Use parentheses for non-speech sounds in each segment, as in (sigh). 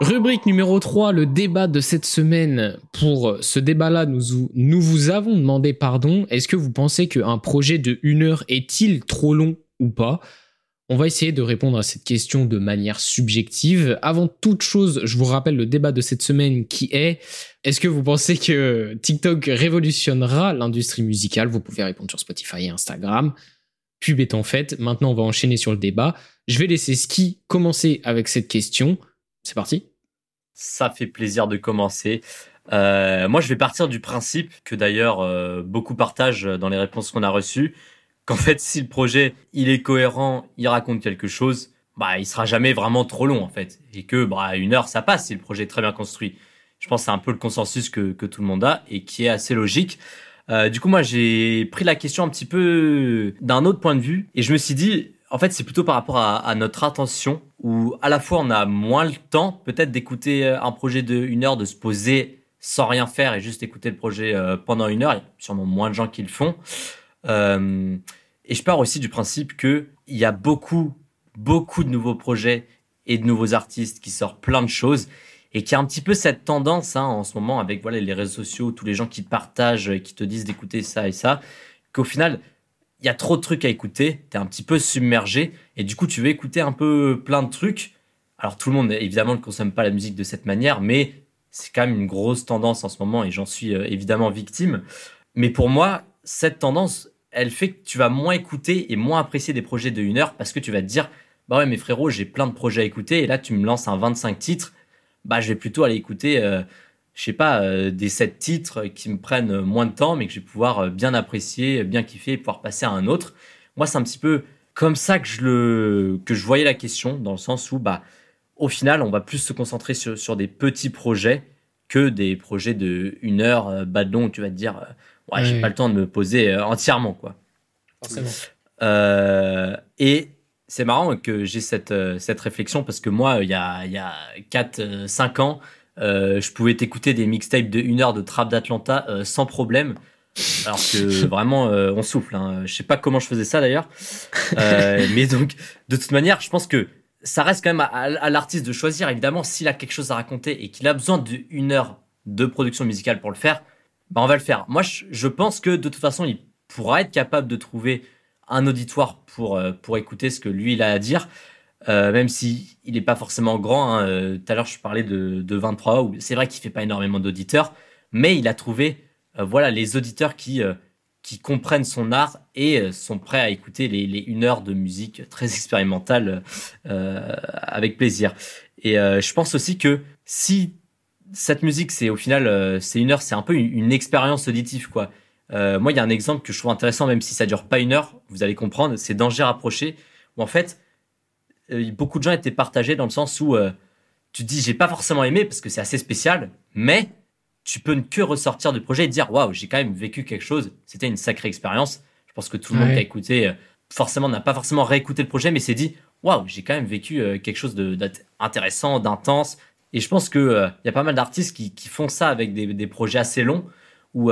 Rubrique numéro 3, le débat de cette semaine. Pour ce débat-là, nous, nous vous avons demandé pardon. Est-ce que vous pensez qu'un projet de une heure est-il trop long ou pas? On va essayer de répondre à cette question de manière subjective. Avant toute chose, je vous rappelle le débat de cette semaine qui est est-ce que vous pensez que TikTok révolutionnera l'industrie musicale? Vous pouvez répondre sur Spotify et Instagram. Pub étant faite, maintenant on va enchaîner sur le débat. Je vais laisser Ski commencer avec cette question. C'est parti ça fait plaisir de commencer. Euh, moi, je vais partir du principe que d'ailleurs euh, beaucoup partagent dans les réponses qu'on a reçues, qu'en fait, si le projet il est cohérent, il raconte quelque chose, bah, il sera jamais vraiment trop long en fait, et que bah une heure ça passe si le projet est très bien construit. Je pense que c'est un peu le consensus que, tout le monde a et qui est assez logique. Euh, du coup, moi, j'ai pris la question un petit peu d'un autre point de vue et je me suis dit, en fait, c'est plutôt par rapport à, notre attention, où à la fois on a moins le temps peut-être d'écouter euh, un projet de une heure, de se poser sans rien faire et juste écouter le projet euh, pendant une heure. Il y a sûrement moins de gens qui le font. Euh, et je pars aussi du principe que il y a beaucoup, beaucoup de nouveaux projets et de nouveaux artistes qui sortent plein de choses et qui a un petit peu cette tendance hein, en ce moment avec voilà les réseaux sociaux, tous les gens qui partagent, qui te disent d'écouter ça et ça, qu'au final il y a trop de trucs à écouter, tu es un petit peu submergé, et du coup, tu veux écouter un peu plein de trucs. Alors, tout le monde, évidemment, ne consomme pas la musique de cette manière, mais c'est quand même une grosse tendance en ce moment, et j'en suis euh, évidemment victime. Mais pour moi, cette tendance, elle fait que tu vas moins écouter et moins apprécier des projets de une heure, parce que tu vas te dire, bah ouais, mais frérot, j'ai plein de projets à écouter, et là, tu me lances un 25 titres, bah, je vais plutôt aller écouter... Euh, je sais pas, euh, des sept titres qui me prennent moins de temps, mais que je vais pouvoir euh, bien apprécier, bien kiffer et pouvoir passer à un autre. Moi, c'est un petit peu comme ça que je le, que je voyais la question, dans le sens où, bah, au final, on va plus se concentrer sur, sur des petits projets que des projets de une heure, euh, badon, où tu vas te dire, ouais, j'ai pas le temps de me poser entièrement, quoi. Forcément. et c'est marrant que j'ai cette, cette réflexion parce que moi, il y a, il y a 4-5 ans, euh, je pouvais t'écouter des mixtapes de 1 heure de Trap d'Atlanta euh, sans problème. Alors que (laughs) vraiment, euh, on souffle. Hein. Je sais pas comment je faisais ça d'ailleurs. mais donc, de toute manière, je pense que ça reste quand même à, l'artiste de choisir. Évidemment, s'il a quelque chose à raconter et qu'il a besoin d'une heure de production musicale pour le faire, bah on va le faire. Moi, je, pense que de toute façon, il pourra être capable de trouver un auditoire pour, pour écouter ce que lui il a à dire. Euh, même si il n'est pas forcément grand. Hein, euh, tout à l'heure, je parlais de, de 23, où c'est vrai qu'il fait pas énormément d'auditeurs, mais il a trouvé euh, voilà les auditeurs qui qui comprennent son art et sont prêts à écouter les, les une heure de musique très expérimentale avec plaisir. Et je pense aussi que si cette musique, c'est au final, c'est une heure, c'est un peu une, une expérience auditive, quoi. moi, il y a un exemple que je trouve intéressant, même si ça dure pas une heure, vous allez comprendre, c'est Danger rapproché, où en fait, euh, beaucoup de gens étaient partagés dans le sens où euh, tu te dis j'ai pas forcément aimé parce que c'est assez spécial, mais tu peux ne que ressortir du projet et dire waouh j'ai quand même vécu quelque chose, c'était une sacrée expérience. Je pense que tout le monde qui a écouté euh, forcément n'a pas forcément réécouté le projet, mais s'est dit waouh j'ai quand même vécu quelque chose d'intéressant, d'intense. Et je pense que il y a pas mal d'artistes qui, qui, font ça avec des, des projets assez longs où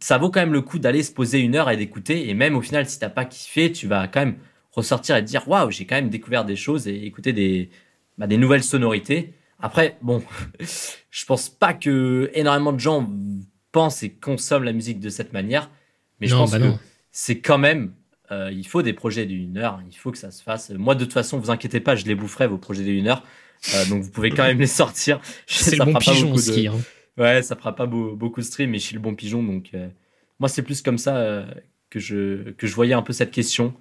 ça vaut quand même le coup d'aller se poser une heure et d'écouter. Et même au final, si t'as pas kiffé, tu vas quand même ressortir et dire waouh, j'ai quand même découvert des choses et écouter des, bah, des nouvelles sonorités. Après, bon, (laughs) je pense pas que énormément de gens pensent et consomment la musique de cette manière, mais je pense bah que c'est quand même, euh, il faut des projets d'une heure, il faut que ça se fasse. Moi, de toute façon, vous inquiétez pas, je les boufferai vos projets d'une heure, euh, donc vous pouvez quand même les sortir. (laughs) C'est le bon pigeon de... Hein. Ouais, ça fera pas beaucoup de stream, mais je suis le bon pigeon, donc euh, moi c'est plus comme ça que je que je voyais un peu cette question.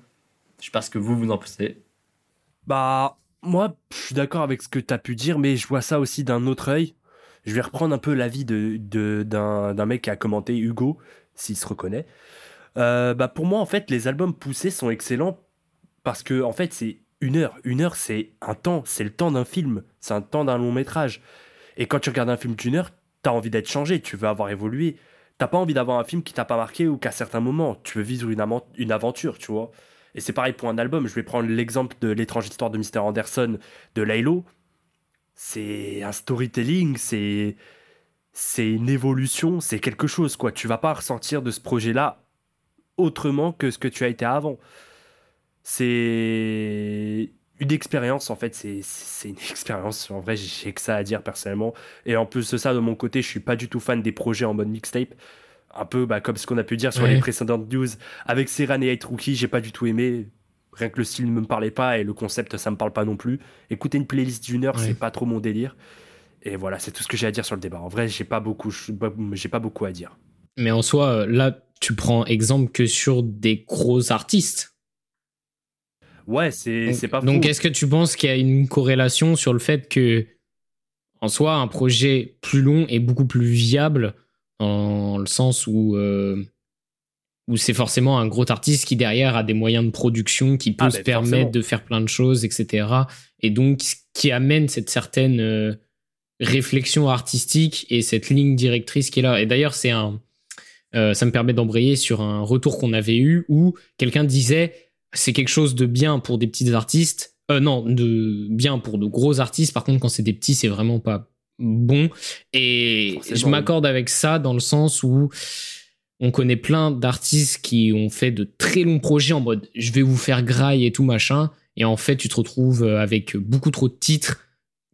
Je sais pas ce que vous, vous en pensez. Bah, moi, je suis d'accord avec ce que tu as pu dire, mais je vois ça aussi d'un autre œil. Je vais reprendre un peu l'avis de, d'un, mec qui a commenté, Hugo, s'il se reconnaît. Euh, bah pour moi, en fait, les albums poussés sont excellents parce que, en fait, c'est une heure. Une heure, c'est un temps, c'est le temps d'un film, c'est un temps d'un long métrage. Et quand tu regardes un film d'une heure, tu as envie d'être changé, tu veux avoir évolué. T'as pas envie d'avoir un film qui t'a pas marqué ou qu'à certains moments, tu veux vivre une aventure, tu vois. Et c'est pareil pour un album. Je vais prendre l'exemple de L'étrange histoire de Mr. Anderson de Laylo. C'est un storytelling, c'est c'est une évolution, c'est quelque chose quoi. Tu vas pas ressentir de ce projet-là autrement que ce que tu as été avant. C'est une expérience, en fait, c'est une (laughs) expérience. En vrai, j'ai que ça à dire personnellement. Et en plus de ça, de mon côté, je suis pas du tout fan des projets en mode mixtape. Un peu bah, comme ce qu'on a pu dire sur les précédentes news. Avec Serran et Hate Rookie, j'ai pas du tout aimé. Rien que le style ne me parlait pas et le concept, ça me parle pas non plus. Écouter une playlist d'une heure, c'est pas trop mon délire. Et voilà, c'est tout ce que j'ai à dire sur le débat. En vrai, j'ai pas beaucoup, j'ai pas beaucoup à dire. Mais en soi, là, tu prends exemple que sur des gros artistes. Ouais, c'est pas Donc, est-ce que tu penses qu'il y a une corrélation sur le fait que, en soi, un projet plus long est beaucoup plus viable dans le sens où, euh, où c'est forcément un gros artiste qui, derrière, a des moyens de production, qui peut ah, se ben, permettre de faire plein de choses, etc. Et donc, qui amène cette certaine euh, réflexion artistique et cette ligne directrice qui est là. Et d'ailleurs, c'est un. Euh, ça me permet d'embrayer sur un retour qu'on avait eu où quelqu'un disait c'est quelque chose de bien pour des petits artistes. Euh, non, de bien pour de gros artistes. Par contre, quand c'est des petits, c'est vraiment pas bon. Et je m'accorde avec ça dans le sens où on connaît plein d'artistes qui ont fait de très longs projets en mode je vais vous faire graille et tout machin. Et en fait, tu te retrouves avec beaucoup trop de titres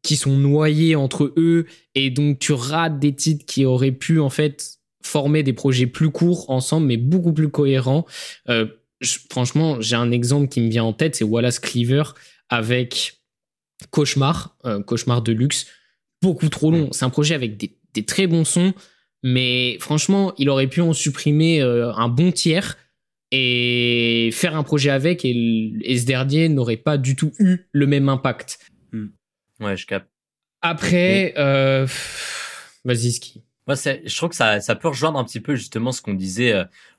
qui sont noyés entre eux. Et donc, tu rates des titres qui auraient pu, en fait, former des projets plus courts ensemble, mais beaucoup plus cohérents. Euh, franchement, j'ai un exemple qui me vient en tête, c'est Wallace Cleaver avec Cauchemar, euh, Cauchemar de luxe, beaucoup trop long. C'est un projet avec des, très bons sons, mais franchement, il aurait pu en supprimer euh, un bon tiers et faire un projet avec, et, ce dernier n'aurait pas du tout eu le même impact. Hmm. Ouais, je capte. Après, euh, vas-y, Ski. Moi, je trouve que ça, ça peut rejoindre un petit peu justement ce qu'on disait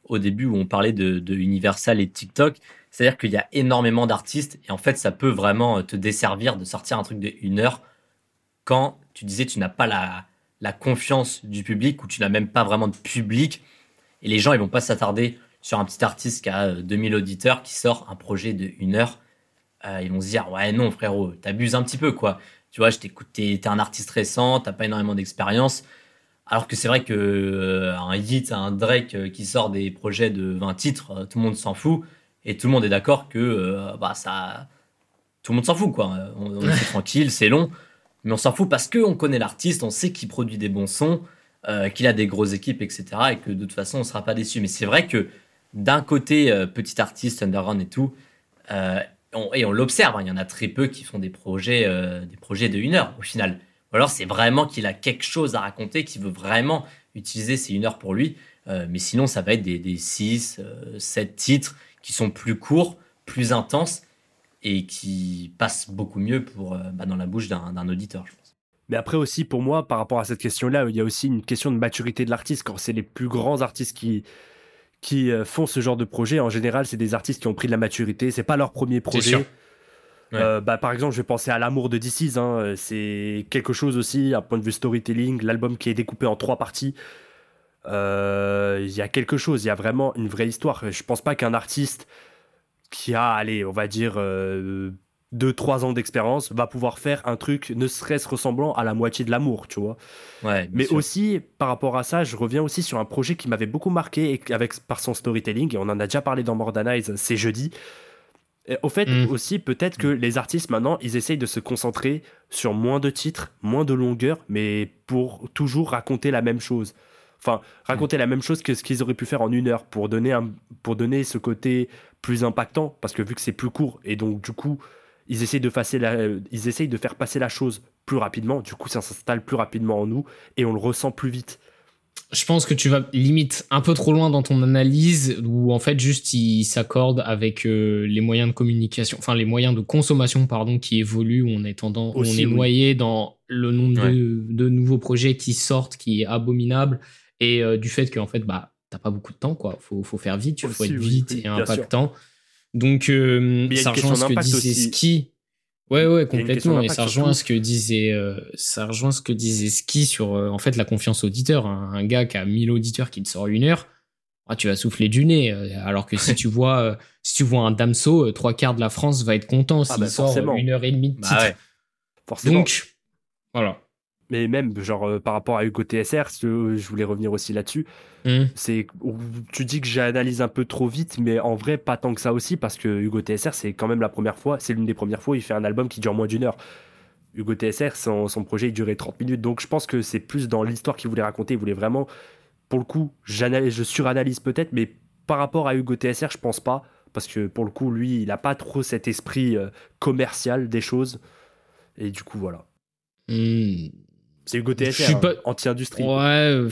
au début où on parlait de, Universal et de TikTok. C'est-à-dire qu'il y a énormément d'artistes et en fait, ça peut vraiment euh, te desservir de sortir un truc de une heure quand tu disais tu n'as pas la, la confiance du public ou tu n'as même pas vraiment de public et les gens ils vont pas s'attarder sur un petit artiste qui a 2000 euh, auditeurs qui sort un projet de une heure. Euh, ils vont se dire ouais non frérot, t'abuses un petit peu quoi. Tu vois, je t'écoute, t'es un artiste récent, t'as pas énormément d'expérience. Alors que c'est vrai que euh, un hit, un Drake euh, qui sort des projets de 20 titres, tout le monde s'en fout et tout le monde est d'accord que bah ça tout le monde s'en fout quoi. On, est (laughs) tranquille, c'est long, mais on s'en fout parce que on connaît l'artiste, on sait qu'il produit des bons sons, qu'il a des grosses équipes, etc. Et que de toute façon on sera pas déçu. Mais c'est vrai que d'un côté petit artiste, underground et tout, et on l'observe, hein, il y en a très peu qui font des projets, des projets de une heure au final. Ou alors c'est vraiment qu'il a quelque chose à raconter, qu'il veut vraiment utiliser ces une heure pour lui. Euh, mais sinon, ça va être des, 6, 7 euh, titres qui sont plus courts, plus intenses et qui passent beaucoup mieux pour, euh, bah, dans la bouche d'un auditeur, je pense. Mais après aussi, pour moi, par rapport à cette question-là, il y a aussi une question de maturité de l'artiste. Quand c'est les plus grands artistes qui, qui font ce genre de projet, en général, c'est des artistes qui ont pris de la maturité. C'est pas leur premier projet. Euh, bah, par exemple, je vais penser à L'amour de DC's. Hein. Euh, c'est quelque chose aussi, à point de vue storytelling. L'album qui est découpé en trois parties. Euh, il y a quelque chose, il y a vraiment une vraie histoire. Je pense pas qu'un artiste qui a, allez, on va dire, 2-3 ans d'expérience va pouvoir faire un truc ne serait-ce ressemblant à la moitié de l'amour, tu vois. Ouais, Mais aussi, par rapport à ça, je reviens aussi sur un projet qui m'avait beaucoup marqué avec, par son storytelling, et on en a déjà parlé dans Mordanize, c'est jeudi au fait, mm. aussi, peut-être que les artistes maintenant, ils essayent de se concentrer sur moins de titres, moins de longueur, mais pour toujours raconter la même chose. Enfin, raconter la même chose que ce qu'ils auraient pu faire en une heure pour donner, un, pour donner ce côté plus impactant, parce que vu que c'est plus court, et donc du coup, ils essayent, de ils essayent de faire passer la chose plus rapidement, du coup, ça s'installe plus rapidement en nous, et on le ressent plus vite. Je pense que tu vas limite un peu trop loin dans ton analyse où en fait juste il s'accorde avec euh, les moyens de communication, enfin les moyens de consommation pardon qui évoluent où on est tendance, on est noyé dans le nombre de, nouveaux projets qui sortent qui est abominable et euh, du fait qu'en fait bah t'as pas beaucoup de temps quoi, faut faut faire vite, il faut être vite et impactant. Donc euh, ça rejoint ce que disait Ski Ouais, ouais, complètement. Et ça rejoint ce que disait, euh, ça rejoint ce que disait Ski sur, en fait, la confiance auditeur. Un, gars qui a 1000 auditeurs qui te sort une heure, ah, tu vas souffler du nez. Alors que si tu (laughs) vois, si tu vois un Damso, trois quarts de la France va être content ah, s'il bah, sort une heure et demie de bah titre. forcément. Donc, voilà. Mais même genre euh, par rapport à Hugo TSR, je voulais revenir aussi là-dessus. Hmm. C'est tu dis que j'analyse un peu trop vite, mais en vrai pas tant que ça aussi parce que Hugo TSR c'est quand même la première fois, c'est l'une des premières fois où il fait un album qui dure moins d'une heure. Hugo TSR, son, son, projet il durait 30 minutes, donc je pense que c'est plus dans l'histoire qu'il voulait raconter. Il voulait vraiment, pour le coup, je suranalyse peut-être, mais par rapport à Hugo TSR, je pense pas parce que pour le coup, lui, il n'a pas trop cet esprit euh, commercial des choses. Et du coup, voilà. Hmm. C'est Hugo TSR, hein, anti-industrie. Ouais.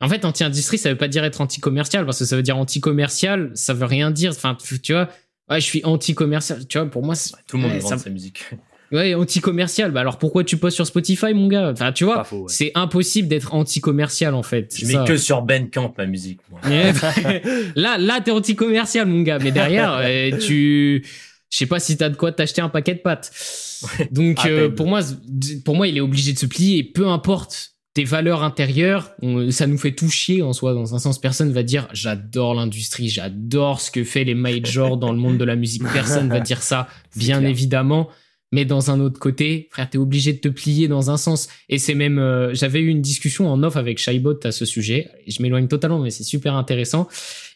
En fait, anti-industrie, ça veut pas dire être anti-commercial, parce que ça veut dire anti-commercial, ça veut rien dire. Enfin, tu vois, ouais, je suis anti-commercial. Tu vois, pour moi, tout le monde ouais, vend sa musique. (laughs) Ouais, anti-commercial. Bah alors pourquoi tu postes sur Spotify, mon gars? Enfin, tu vois, c'est impossible d'être anti-commercial en fait. Je mets que sur Bandcamp ma musique. Moi. (laughs) (laughs) là, là, t'es anti-commercial, mon gars. Mais derrière, euh, tu, je sais pas si t'as de quoi t'acheter un paquet de pâtes. Donc euh, pour moi, pour moi, il est obligé de se plier. peu importe tes valeurs intérieures, ça nous fait tout chier en soi. Dans un sens, personne va dire j'adore l'industrie, j'adore ce que fait les majors dans le monde de la musique. (laughs) Personne va dire ça, bien évidemment. Mais dans un autre côté, frère, t'es obligé de te plier dans un sens. Et c'est même, euh, j'avais eu une discussion en off avec Shaibot à ce sujet. Je m'éloigne totalement, mais c'est super intéressant.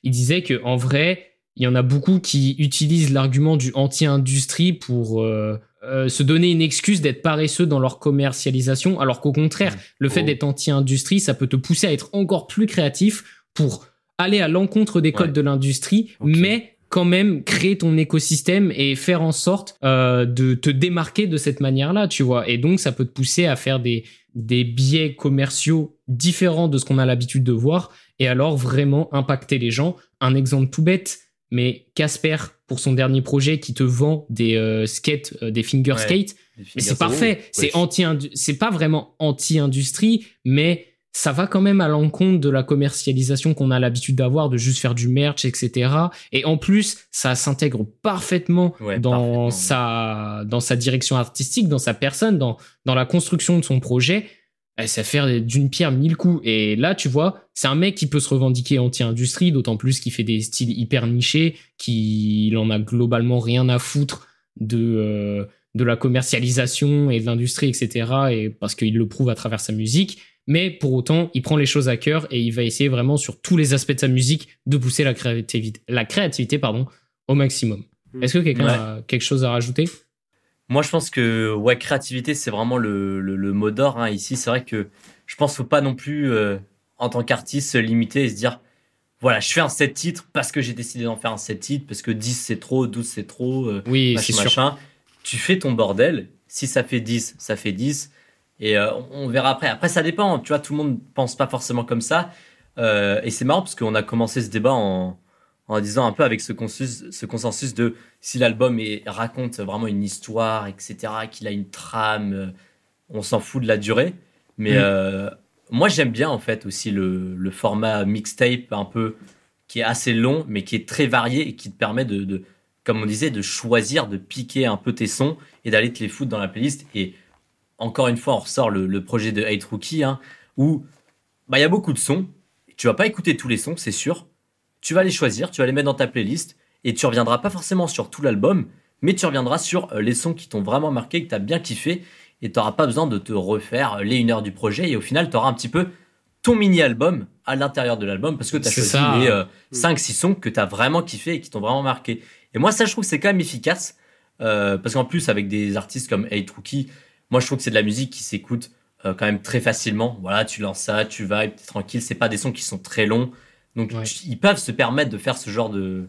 Il disait que en vrai, il y en a beaucoup qui utilisent l'argument du anti-industrie pour euh, euh, se donner une excuse d'être paresseux dans leur commercialisation, alors qu'au contraire, le fait oh. d'être anti-industrie, ça peut te pousser à être encore plus créatif pour aller à l'encontre des codes de l'industrie, mais quand même créer ton écosystème et faire en sorte euh, de te démarquer de cette manière-là, tu vois. Et donc, ça peut te pousser à faire des, des biais commerciaux différents de ce qu'on a l'habitude de voir et alors vraiment impacter les gens. Un exemple tout bête, mais Casper, pour son dernier projet, qui te vend des euh, skates, euh, des finger skates, mais c'est parfait. C'est anti, c'est pas vraiment anti-industrie, mais ça va quand même à l'encontre de la commercialisation qu'on a l'habitude d'avoir, de juste faire du merch, etc. Et en plus, ça s'intègre parfaitement dans sa dans sa direction artistique, dans sa personne, dans dans la construction de son projet. Et ça fait d'une pierre mille coups. Et là, tu vois, c'est un mec qui peut se revendiquer anti-industrie, d'autant plus qu'il fait des styles hyper nichés, qu'il en a globalement rien à foutre de euh, de la commercialisation et de l'industrie, etc. Et parce qu'il le prouve à travers sa musique mais pour autant, il prend les choses à cœur et il va essayer vraiment sur tous les aspects de sa musique de pousser la créativité, la créativité pardon, au maximum. Hmm. Est-ce que quelqu'un a quelque chose à rajouter? Moi, je pense que ouais, créativité, c'est vraiment le, le, mot d'or hein. ici. C'est vrai que je pense qu'il faut pas non plus, euh, en tant qu'artiste, se limiter et se dire voilà, je fais un set titre parce que j'ai décidé d'en faire un set titre, parce que 10 c'est trop, 12 c'est trop, euh, oui, c'est sûr. Tu fais ton bordel. Si ça fait 10, ça fait 10 et euh, on verra après. Après, ça dépend. Tu vois, tout le monde pense pas forcément comme ça. Euh, et c'est marrant parce qu'on a commencé ce débat en, en disant un peu avec ce consensus, ce consensus de si l'album raconte vraiment une histoire, etc., qu'il a une trame, euh, on s'en fout de la durée. Mais mm. moi, j'aime bien en fait aussi le, le, format mixtape un peu qui est assez long, mais qui est très varié et qui te permet de, de comme on disait, de choisir, de piquer un peu tes sons et d'aller te les foutre dans la playlist. Et encore une fois, on ressort le, projet de Hate Rookie, hein, où bah, il y a beaucoup de sons. Tu vas pas écouter tous les sons, c'est sûr. Tu vas les choisir, tu vas les mettre dans ta playlist, et tu reviendras pas forcément sur tout l'album, mais tu reviendras sur euh, les sons qui t'ont vraiment marqué, que tu as bien kiffé, et tu n'auras pas besoin de te refaire les une heure du projet, et au final, tu auras un petit peu ton mini-album à l'intérieur de l'album, parce que tu as choisi les 5-6 euh, sons que tu as vraiment kiffé et qui t'ont vraiment marqué. Et moi, ça, je trouve que c'est quand même efficace, euh, parce qu'en plus, avec des artistes comme Hate Rookie, moi, je trouve que c'est de la musique qui s'écoute euh, quand même très facilement. Voilà, tu lances ça, tu vas, es tranquille. C'est pas des sons qui sont très longs. Donc, ils peuvent se permettre de faire ce genre de,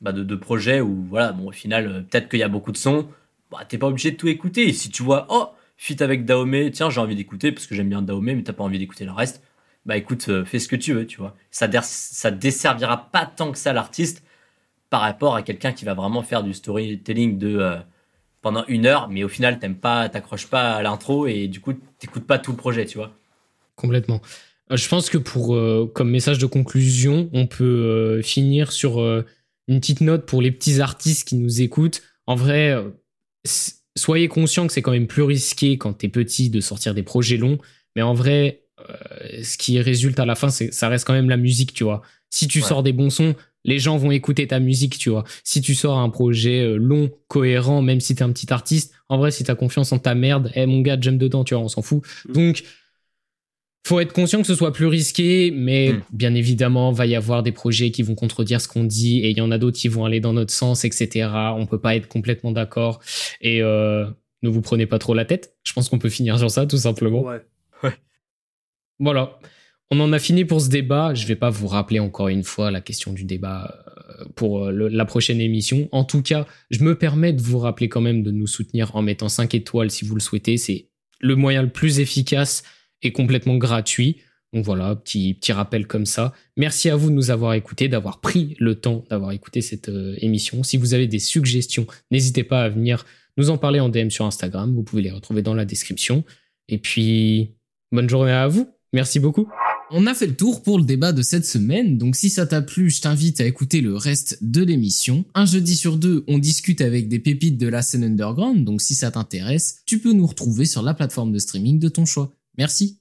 bah, de, projet où, voilà, bon, au final, euh, peut-être qu'il y a beaucoup de sons. Bah, t'es pas obligé de tout écouter. Et si tu vois, oh, fit avec Dahomey, tiens, j'ai envie d'écouter parce que j'aime bien Dahomey, mais t'as pas envie d'écouter le reste. Bah, écoute, euh, fais ce que tu veux, tu vois. Ça, ça desservira pas tant que ça l'artiste par rapport à quelqu'un qui va vraiment faire du storytelling de, pendant une heure, mais au final, t'aimes pas, t'accroches pas à l'intro et du coup, t'écoutes pas tout le projet, tu vois. Complètement. Euh, je pense que pour euh, comme message de conclusion, on peut euh, finir sur une petite note pour les petits artistes qui nous écoutent. En vrai, soyez conscients que c'est quand même plus risqué quand t'es petit de sortir des projets longs, mais en vrai, ce qui résulte à la fin, c'est ça reste quand même la musique, tu vois. Si tu sors des bons sons, les gens vont écouter ta musique, tu vois. Si tu sors un projet euh, long, cohérent, même si t'es un petit artiste, en vrai, si t'as confiance en ta merde, eh mon gars, j'aime dedans, tu vois, on s'en fout. Mm. Donc, faut être conscient que ce soit plus risqué, mais Mm. bien évidemment, va y avoir des projets qui vont contredire ce qu'on dit, et il y en a d'autres qui vont aller dans notre sens, etc. On peut pas être complètement d'accord, et euh, ne vous prenez pas trop la tête. Je pense qu'on peut finir sur ça, tout simplement. Ouais. Voilà. On en a fini pour ce débat. Je vais pas vous rappeler encore une fois la question du débat euh, pour euh, le- la prochaine émission. En tout cas, je me permets de vous rappeler quand même de nous soutenir en mettant 5 étoiles si vous le souhaitez. C'est le moyen le plus efficace et complètement gratuit. Donc voilà, petit, petit rappel comme ça. Merci à vous de nous avoir écoutés, d'avoir pris le temps d'avoir écouté cette euh, émission. Si vous avez des suggestions, n'hésitez pas à venir nous en parler en DM sur Instagram. Vous pouvez les retrouver dans la description. Et puis, bonne journée à vous. Merci beaucoup. On a fait le tour pour le débat de cette semaine, donc si ça t'a plu, je t'invite à écouter le reste de l'émission. Un jeudi sur deux, on discute avec des pépites de la scène underground, donc si ça t'intéresse, tu peux nous retrouver sur la plateforme de streaming de ton choix. Merci.